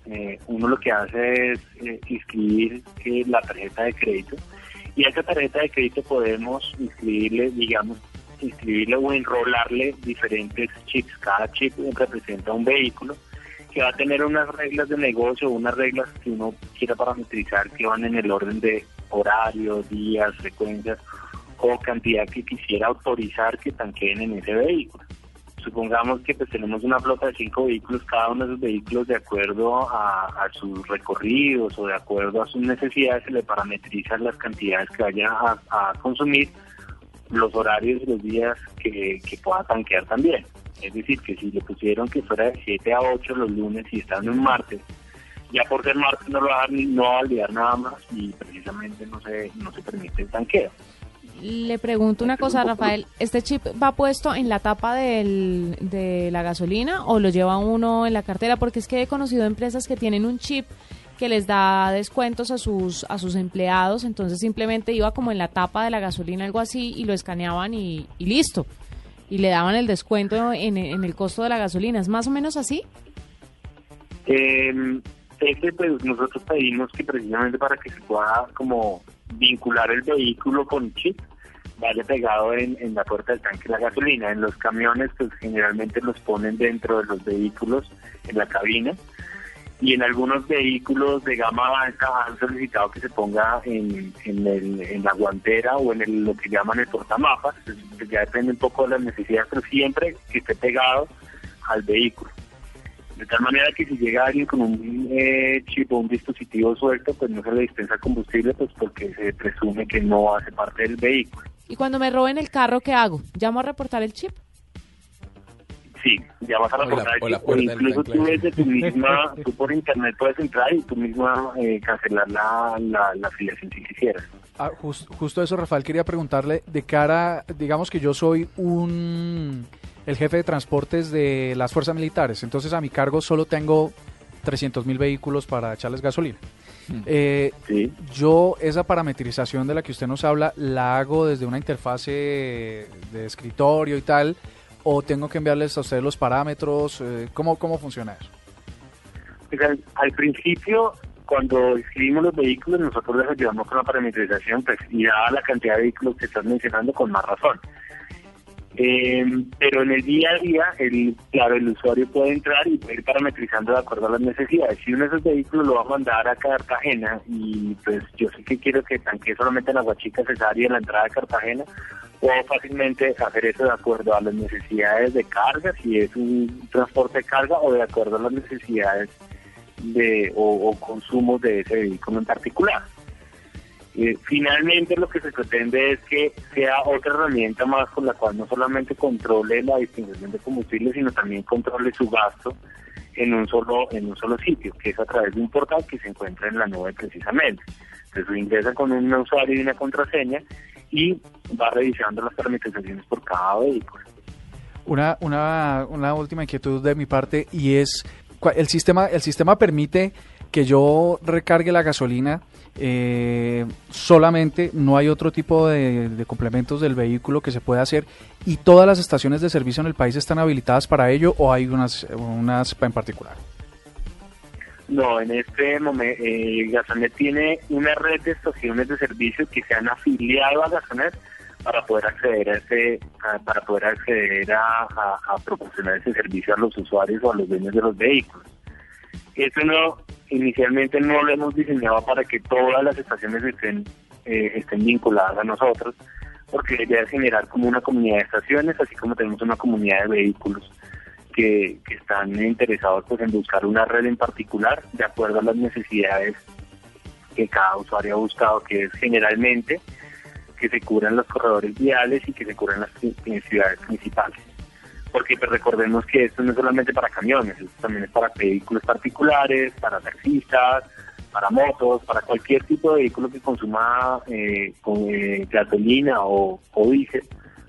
eh, uno lo que hace es eh, inscribir eh, la tarjeta de crédito y a esa tarjeta de crédito podemos inscribirle, digamos, inscribirle o enrolarle diferentes chips. Cada chip representa un vehículo que va a tener unas reglas de negocio, unas reglas que uno quiera parametrizar que van en el orden de horario, días, frecuencias o cantidad que quisiera autorizar que tanqueen en ese vehículo. Supongamos que pues tenemos una flota de cinco vehículos, cada uno de esos vehículos de acuerdo a, sus recorridos o de acuerdo a sus necesidades se le parametrizan las cantidades que vaya a, consumir, los horarios y los días que, pueda tanquear también. Es decir, que si le pusieron que fuera de 7 a 8 los lunes y están en martes, ya por ser martes no lo va a, no va a validar nada más y precisamente no se, no se permite el tanqueo. Le pregunto una cosa, Rafael. ¿Este chip va puesto en la tapa de la gasolina o lo lleva uno en la cartera? Porque es que he conocido empresas que tienen un chip que les da descuentos a sus a sus empleados, entonces simplemente iba como en la tapa de la gasolina, algo así, y lo escaneaban y, y listo. Y le daban el descuento en, el costo de la gasolina. ¿Es más o menos así? Este, pues nosotros pedimos que precisamente para que se pueda como vincular el vehículo con chip, vaya pegado en, en la puerta del tanque la gasolina. En los camiones, pues generalmente los ponen dentro de los vehículos, en la cabina. Y en algunos vehículos de gama alta han solicitado que se ponga en, en, el- en la guantera o en el- lo que llaman el portamapas. Pues, ya depende un poco de las necesidades, pero siempre que esté pegado al vehículo. De tal manera que si llega alguien con un eh, chip o un dispositivo suelto, pues no se le dispensa combustible, pues porque se presume que no hace parte del vehículo. Y cuando me roben el carro, ¿qué hago? ¿Llamo a reportar el chip? Sí, ya vas a O la- reportar o la el chip, o puerta del incluso tú desde tu misma, tú por internet puedes entrar y tú misma eh, cancelar la, la, la afiliación si quisieras. Ah, jus- justo eso, Rafael, quería preguntarle de cara, digamos que yo soy un el jefe de transportes de las fuerzas militares, entonces a mi cargo solo tengo 300 mil vehículos para echarles gasolina. Eh, Yo esa parametrización de la que usted nos habla la hago desde una interfase de escritorio y tal, o tengo que enviarles a ustedes los parámetros, eh, ¿cómo, ¿cómo funciona eso? Pues, al, al principio, cuando escribimos los vehículos, nosotros les ayudamos con la parametrización, pues, y dada la cantidad de vehículos que estás mencionando, con más razón. Eh, pero en el día a día, el, claro, el usuario puede entrar y puede ir parametrizando de acuerdo a las necesidades. Si uno de esos vehículos lo va a mandar a Cartagena y pues yo sé que quiero que tanquee solamente en la Guachica Cesárea en la entrada de Cartagena, puedo fácilmente hacer eso de acuerdo a las necesidades de carga, si es un transporte de carga o de acuerdo a las necesidades de o, o consumos de ese vehículo en particular. Eh, finalmente lo que se pretende es que sea otra herramienta más con la cual no solamente controle la distinción de combustible, sino también controle su gasto en un solo en un solo sitio, que es a través de un portal que se encuentra en la nube precisamente. Entonces ingresa con un usuario y una contraseña y va revisando las parametrizaciones por cada vehículo. Una, una, una última inquietud de mi parte y es el sistema el sistema permite que yo recargue la gasolina eh, solamente no hay otro tipo de, complementos del vehículo que se pueda hacer y todas las estaciones de servicio en el país están habilitadas para ello o hay unas unas en particular No, en este momento eh, tiene una red de estaciones de servicio que se han afiliado a Gasonet para poder acceder a a- para poder acceder a, a- a proporcionar ese servicio a los usuarios o a los dueños de los vehículos. Eso no, inicialmente no lo hemos diseñado para que todas las estaciones estén, eh, estén vinculadas a nosotros, porque la idea es generar como una comunidad de estaciones, así como tenemos una comunidad de vehículos que, están interesados pues en buscar una red en particular de acuerdo a las necesidades que cada usuario ha buscado, que es generalmente que se cubran los corredores viales y que se cubran las ciudades principales. Porque pues, recordemos que esto no es solamente para camiones, esto también es para vehículos particulares, para taxistas, para motos, para cualquier tipo de vehículo que consuma eh, con, eh, gasolina o, o diésel,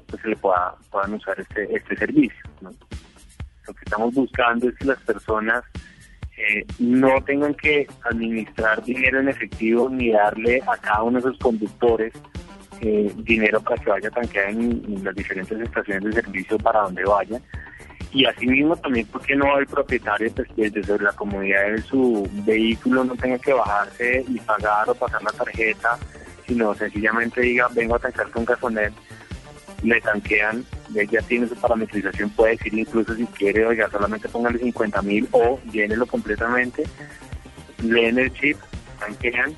pues se le pueda, puedan usar este, este servicio. Lo que estamos buscando es que las personas eh, no tengan que administrar dinero en efectivo ni darle a cada uno de esos conductores dinero para que vaya a tanquear en, en las diferentes estaciones de servicio para donde vaya. Y asimismo también porque no el propietario pues, desde la comodidad de su vehículo no tenga que bajarse y pagar o pasar la tarjeta, sino sencillamente diga vengo a tanquear con gasonet le tanquean, ya tiene su parametrización, puede decir incluso si quiere, oiga, solamente póngale 50 mil o llénelo completamente, leen el chip, tanquean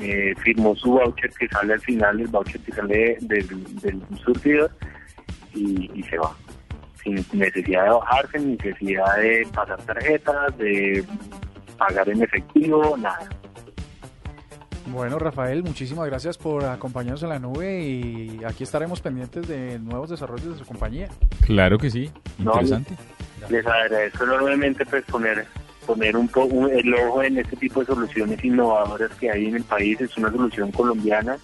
eh, firmó su voucher que sale al final, el voucher que sale del, del surtidor y, y se va. Sin necesidad de bajarse, sin necesidad de pasar tarjetas, de pagar en efectivo, nada. Bueno, Rafael, muchísimas gracias por acompañarnos en la nube y aquí estaremos pendientes de nuevos desarrollos de su compañía. Claro que sí, No, interesante. Les agradezco enormemente pues poner poner un poco el ojo en este tipo de soluciones innovadoras que hay en el país. Es una solución colombiana,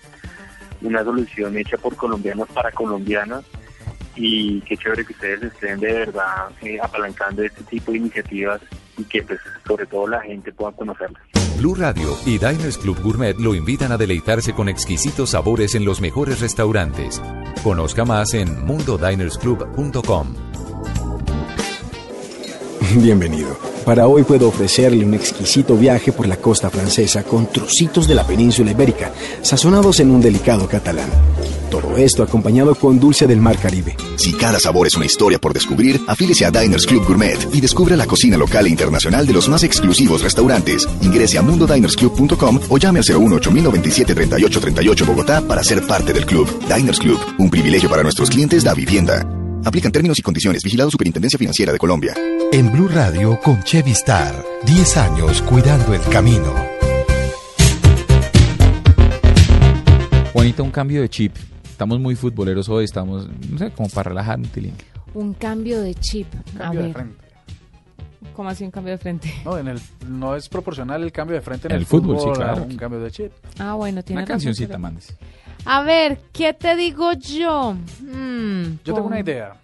una solución hecha por colombianos para colombianos y qué chévere que ustedes estén de verdad eh, apalancando este tipo de iniciativas y que pues sobre todo la gente pueda conocerlas. Blue Radio y Diners Club Gourmet lo invitan a deleitarse con exquisitos sabores en los mejores restaurantes. Conozca más en mundodinersclub.com. Bienvenido. Para hoy puedo ofrecerle un exquisito viaje por la costa francesa con trocitos de la península ibérica, sazonados en un delicado catalán. Todo esto acompañado con dulce del mar Caribe. Si cada sabor es una historia por descubrir, afílese a Diners Club Gourmet y descubra la cocina local e internacional de los más exclusivos restaurantes. Ingrese a mundodinersclub.com o llame al 01 8097 3838 Bogotá para ser parte del club. Diners Club, un privilegio para nuestros clientes da vivienda. Aplican términos y condiciones. Vigilado Superintendencia Financiera de Colombia. En Blue Radio con Chevy Star, 10 años cuidando el camino. Juanita, un cambio de chip. Estamos muy futboleros hoy, estamos, no sé, como para relajar un tilín. Un cambio de chip. A Cambio de ver, frente. ¿cómo así un cambio de frente? No, en el, no es proporcional el cambio de frente en En el, el fútbol, sí, claro. Un cambio de chip. Ah, bueno, tiene Una cancioncita, mandes. A ver, ¿qué te digo yo? Mm, Yo tengo una idea.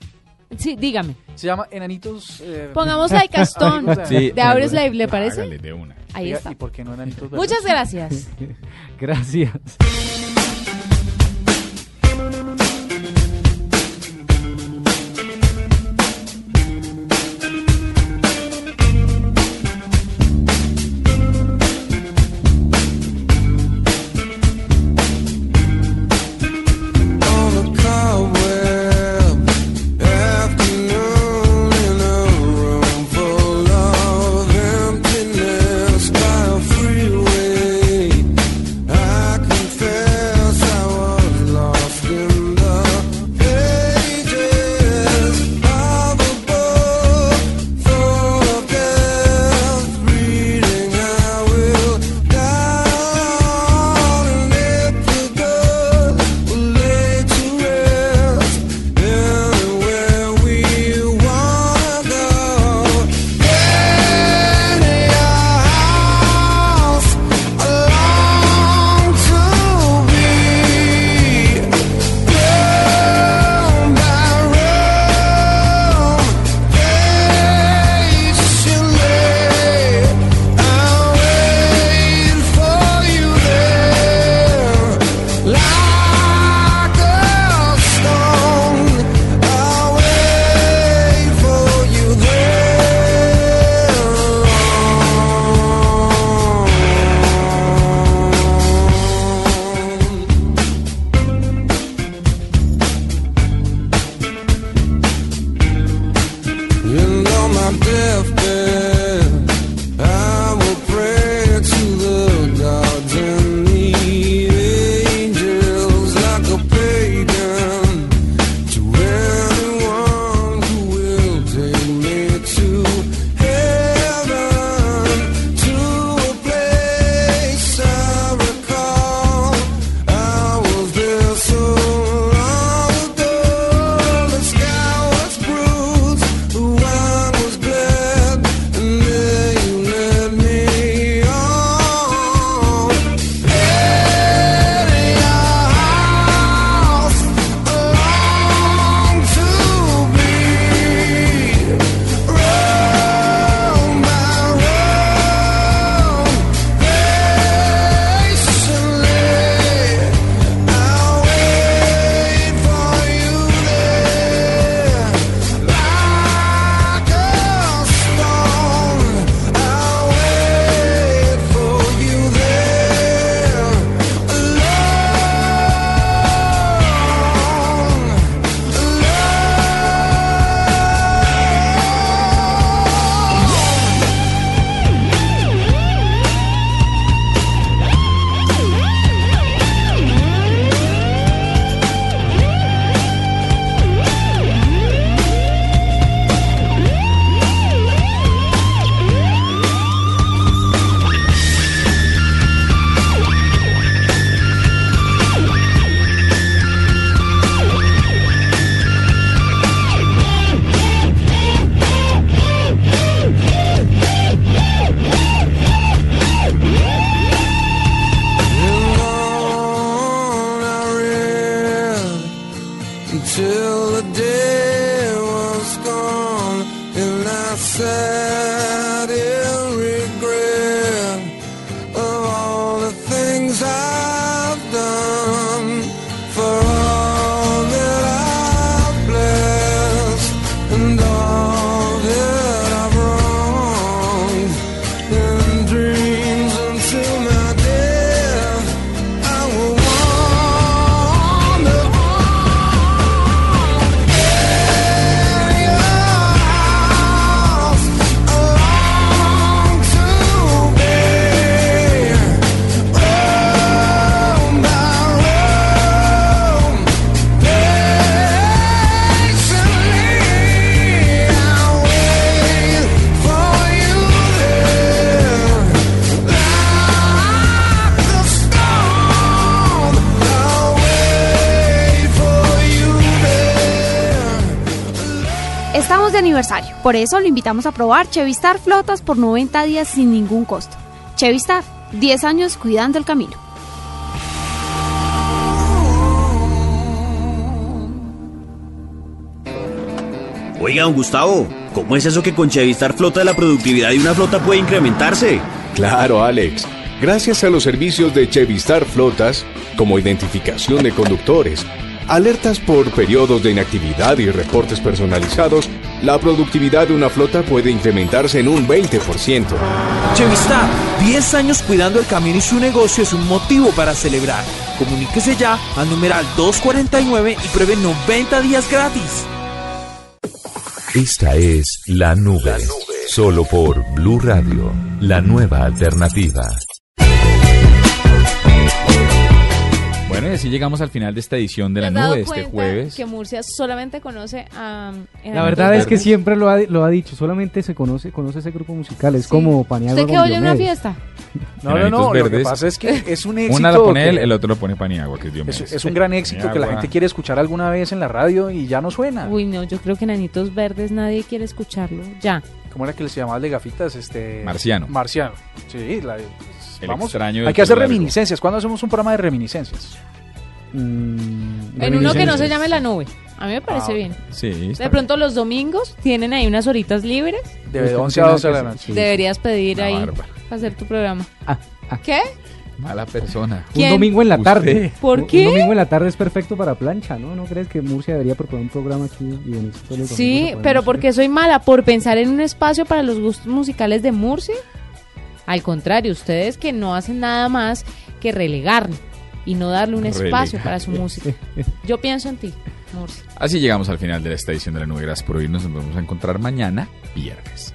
Sí, dígame. Se llama Enanitos. eh, Pongamos a Castón Sí, de Audioslave, ¿le parece? Hágale de una. Ahí Oiga, está. ¿Y por qué no Enanitos Verdes? Muchas gracias. Gracias. Por eso lo invitamos a probar Chevistar flotas por 90 días sin ningún costo. Chevistar, 10 años cuidando el camino. Oiga, don Gustavo, ¿cómo es eso que con Chevistar Flota la productividad de una flota puede incrementarse? Claro, Alex. Gracias a los servicios de Chevistar Flotas, como identificación de conductores, alertas por periodos de inactividad y reportes personalizados, la productividad de una flota puede incrementarse en un 20%. Chevistar, 10 años cuidando el camino y su negocio es un motivo para celebrar. Comuníquese ya al numeral 249 y pruebe 90 días gratis. Esta es La Nube. Solo por Blue Radio, la nueva alternativa. Bueno, y así llegamos al final de esta edición de ¿Te la nube este jueves. Que Murcia solamente conoce a. La verdad es que siempre lo ha, lo ha dicho, solamente se conoce conoce ese grupo musical, es como Paniagua ¿Usted que oye en una fiesta? No, no, no, lo que Verdes. pasa es que es un éxito. Una la pone él, el otro lo pone Paniagua, que es Es, Diomedes. es un gran éxito que la gente quiere escuchar alguna vez en la radio y ya no suena. Uy, no, yo creo que Nanitos Verdes nadie quiere escucharlo. Ya. ¿Cómo era que le se llamaba de gafitas? Este... Marciano. Marciano. Sí, la- El vamos. extraño Hay que hacer largo. reminiscencias. ¿Cuándo hacemos un programa de reminiscencias? Mm, En uno que no se llame La Nube. A mí me parece Ah, bien. Sí, De pronto los domingos tienen ahí unas horitas libres. De 11 a 12 de la noche. Deberías pedir ahí para hacer tu programa. Ah, ¿Qué? Mala persona. Un domingo en la Usted. tarde. ¿Por Un- qué? Un domingo en la tarde es perfecto para plancha, ¿no? ¿No crees que Murcia debería proponer un programa aquí y domingos Sí, pero música? porque soy mala por pensar en un espacio para los gustos musicales de Murcia. Al contrario, ustedes que no hacen nada más que relegar y no darle un espacio para su música. Yo pienso en ti, Murcia. Así llegamos al final de esta edición de la nube. Gracias por oírnos. Nos vamos a encontrar mañana, viernes.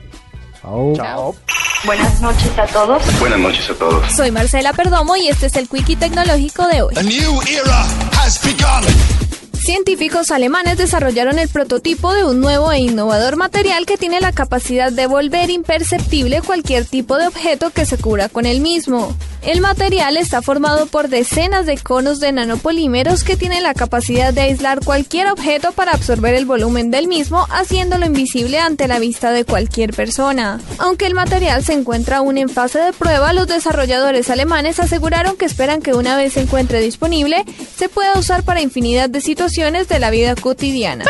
Chao. Chao. Buenas noches a todos. Buenas noches a todos. Soy Marcela Perdomo y este es el Quickie Tecnológico de hoy. A new era has begun. Científicos alemanes desarrollaron el prototipo de un nuevo e innovador material que tiene la capacidad de volver imperceptible cualquier tipo de objeto que se cubra con el mismo. El material está formado por decenas de conos de nanopolímeros que tienen la capacidad de aislar cualquier objeto para absorber el volumen del mismo, haciéndolo invisible ante la vista de cualquier persona. Aunque el material se encuentra aún en fase de prueba, los desarrolladores alemanes aseguraron que esperan que una vez se encuentre disponible, se pueda usar para infinidad de situaciones de la vida cotidiana.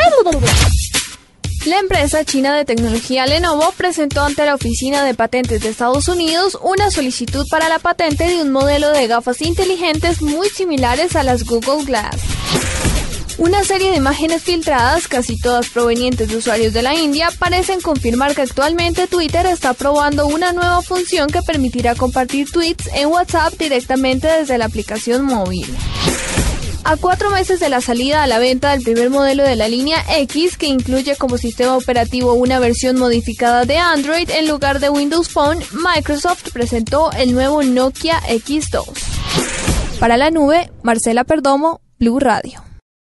La empresa china de tecnología Lenovo presentó ante la Oficina de Patentes de Estados Unidos una solicitud para la patente de un modelo de gafas inteligentes muy similares a las Google Glass. Una serie de imágenes filtradas, casi todas provenientes de usuarios de la India, parecen confirmar que actualmente Twitter está probando una nueva función que permitirá compartir tweets en WhatsApp directamente desde la aplicación móvil. A cuatro meses de la salida a la venta del primer modelo de la línea X, que incluye como sistema operativo una versión modificada de Android en lugar de Windows Phone, Microsoft presentó el nuevo Nokia X2. Para la nube, Marcela Perdomo, Blue Radio.